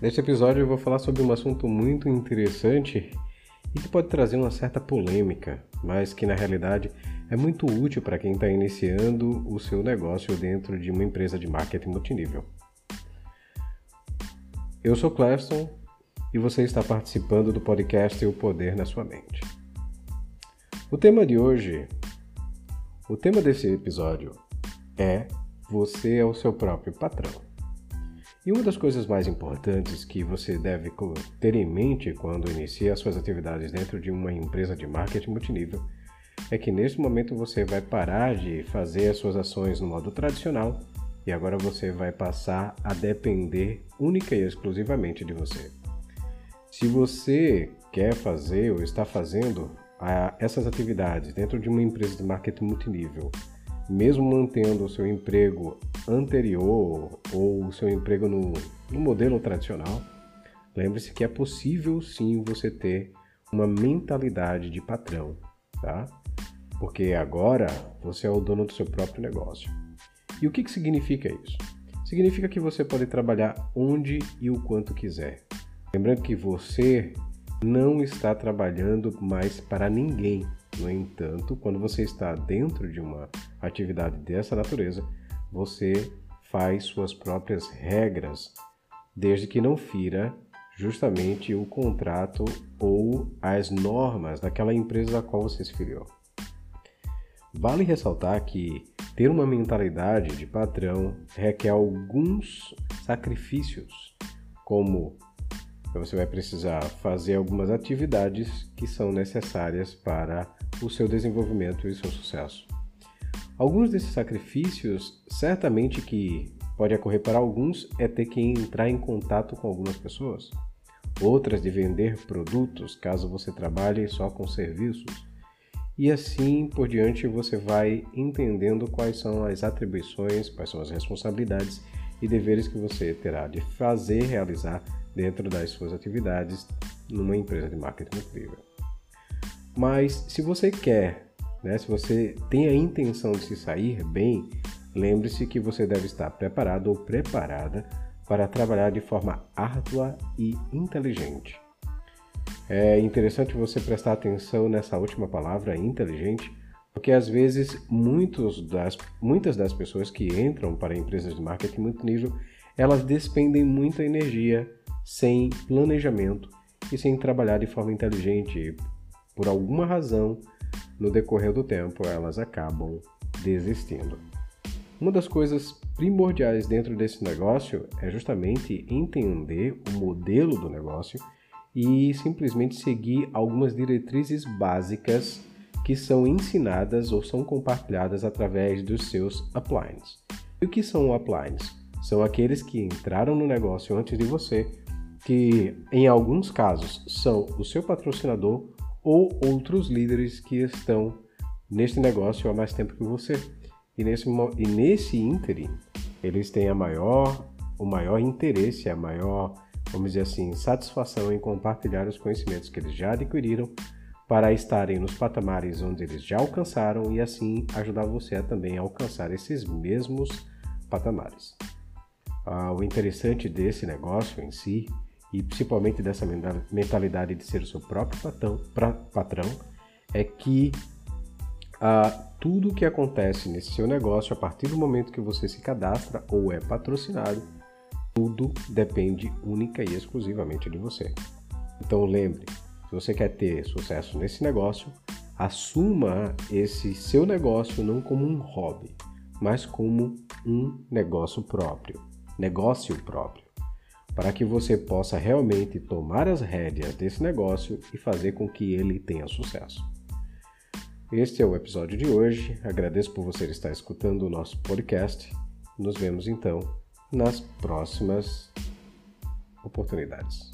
Neste episódio eu vou falar sobre um assunto muito interessante e que pode trazer uma certa polêmica, mas que na realidade é muito útil para quem está iniciando o seu negócio dentro de uma empresa de marketing multinível. Eu sou Cleston e você está participando do podcast O Poder na Sua Mente. O tema de hoje, o tema desse episódio é Você é o seu próprio patrão. E uma das coisas mais importantes que você deve ter em mente quando inicia suas atividades dentro de uma empresa de marketing multinível é que nesse momento você vai parar de fazer as suas ações no modo tradicional e agora você vai passar a depender única e exclusivamente de você. Se você quer fazer ou está fazendo essas atividades dentro de uma empresa de marketing multinível mesmo mantendo o seu emprego anterior ou o seu emprego no, no modelo tradicional, lembre-se que é possível sim você ter uma mentalidade de patrão, tá? Porque agora você é o dono do seu próprio negócio. E o que, que significa isso? Significa que você pode trabalhar onde e o quanto quiser. Lembrando que você não está trabalhando mais para ninguém. No entanto, quando você está dentro de uma atividade dessa natureza, você faz suas próprias regras, desde que não fira justamente o contrato ou as normas daquela empresa a qual você se filiou. Vale ressaltar que ter uma mentalidade de patrão requer alguns sacrifícios, como você vai precisar fazer algumas atividades que são necessárias para o seu desenvolvimento e seu sucesso. Alguns desses sacrifícios, certamente que pode ocorrer para alguns, é ter que entrar em contato com algumas pessoas. Outras de vender produtos, caso você trabalhe só com serviços. E assim por diante você vai entendendo quais são as atribuições, quais são as responsabilidades e deveres que você terá de fazer realizar dentro das suas atividades numa empresa de marketing incrível. Mas se você quer né? Se você tem a intenção de se sair bem, lembre-se que você deve estar preparado ou preparada para trabalhar de forma árdua e inteligente. É interessante você prestar atenção nessa última palavra, inteligente, porque às vezes das, muitas das pessoas que entram para empresas de marketing multinível, elas despendem muita energia sem planejamento e sem trabalhar de forma inteligente. Por alguma razão, no decorrer do tempo elas acabam desistindo. Uma das coisas primordiais dentro desse negócio é justamente entender o modelo do negócio e simplesmente seguir algumas diretrizes básicas que são ensinadas ou são compartilhadas através dos seus uplines. E o que são uplines? São aqueles que entraram no negócio antes de você, que em alguns casos são o seu patrocinador ou outros líderes que estão neste negócio há mais tempo que você. E nesse, e nesse ínterim, eles têm a maior, o maior interesse, a maior, vamos dizer assim, satisfação em compartilhar os conhecimentos que eles já adquiriram para estarem nos patamares onde eles já alcançaram e assim ajudar você a também alcançar esses mesmos patamares. Ah, o interessante desse negócio em si e principalmente dessa mentalidade de ser o seu próprio patrão, pra, patrão é que ah, tudo que acontece nesse seu negócio, a partir do momento que você se cadastra ou é patrocinado, tudo depende única e exclusivamente de você. Então lembre, se você quer ter sucesso nesse negócio, assuma esse seu negócio não como um hobby, mas como um negócio próprio, negócio próprio para que você possa realmente tomar as rédeas desse negócio e fazer com que ele tenha sucesso. Este é o episódio de hoje. Agradeço por você estar escutando o nosso podcast. Nos vemos então nas próximas oportunidades.